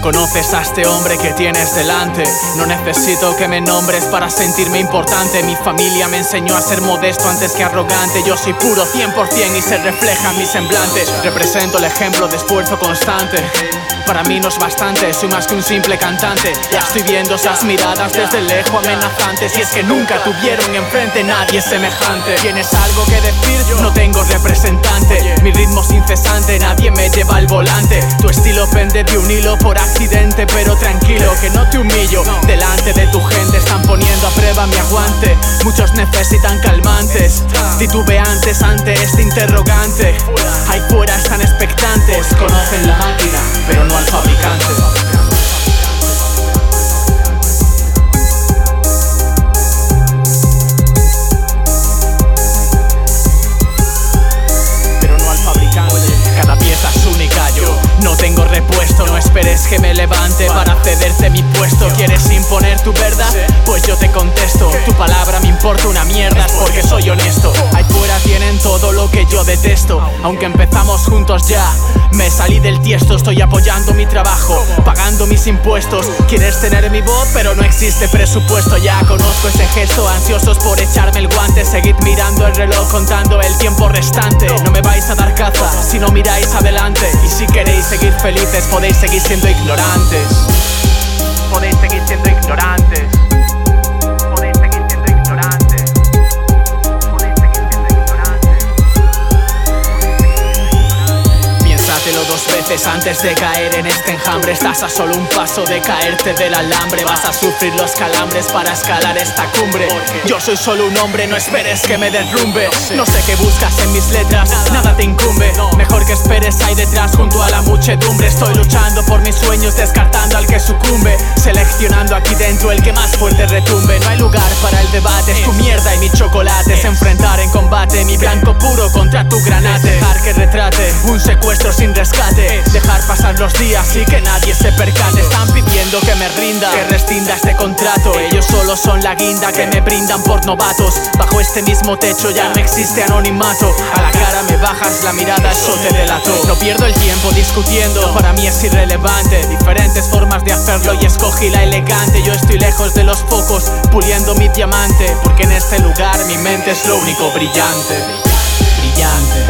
conoces a este hombre que tienes delante. No necesito que me nombres para sentirme importante. Mi familia me enseñó a ser modesto antes que arrogante. Yo soy puro 100% y se refleja en mi semblante. Represento el ejemplo de esfuerzo constante. Para mí no es bastante, soy más que un simple cantante. Ya estoy viendo esas miradas desde lejos amenazantes. Y es que nunca tuvieron enfrente nadie semejante. ¿Tienes algo que decir? No tengo representante. Mi ritmo es incesante, nadie me lleva al volante. Estilo pende de un hilo por accidente, pero tranquilo que no te humillo. Delante de tu gente están poniendo a prueba mi aguante. Muchos necesitan calmantes, titubeantes ante este interrogante. Ahí fuera están expectantes, conocen la que me levante para cederte mi puesto. ¿Quieres imponer tu verdad? Pues yo te contesto. Tu palabra me importa una mierda, porque soy honesto. Yo detesto. Aunque empezamos juntos ya, me salí del tiesto. Estoy apoyando mi trabajo, pagando mis impuestos. Quieres tener mi voz, pero no existe presupuesto. Ya conozco ese gesto, ansiosos por echarme el guante. Seguid mirando el reloj, contando el tiempo restante. No me vais a dar caza si no miráis adelante. Y si queréis seguir felices, podéis seguir siendo ignorantes. Podéis seguir siendo ignorantes. Antes de caer en este enjambre. Estás a solo un paso de caerte del alambre. Vas a sufrir los calambres para escalar esta cumbre. Yo soy solo un hombre, no esperes que me derrumbe. No sé qué buscas en mis letras, nada te incumbe. Mejor que esperes ahí detrás junto a la muchedumbre. Estoy luchando por mis sueños, descartando al que sucumbe. Seleccionando aquí dentro el que más fuerte retumbe. No hay lugar para el debate, es tu mierda y mi chocolate. Es enfrentar en combate mi blanco puro contra tu granate. Dejar que retrate un secuestro sin rescate. Pasar los días y que nadie se percate. Están pidiendo que me rinda, que rescinda este contrato. Ellos solo son la guinda que me brindan por novatos. Bajo este mismo techo ya no existe anonimato. A la cara me bajas la mirada, eso te delató. No pierdo el tiempo discutiendo, para mí es irrelevante. Diferentes formas de hacerlo y escogí la elegante. Yo estoy lejos de los focos, puliendo mi diamante. Porque en este lugar mi mente es lo único. Brillante, brillante,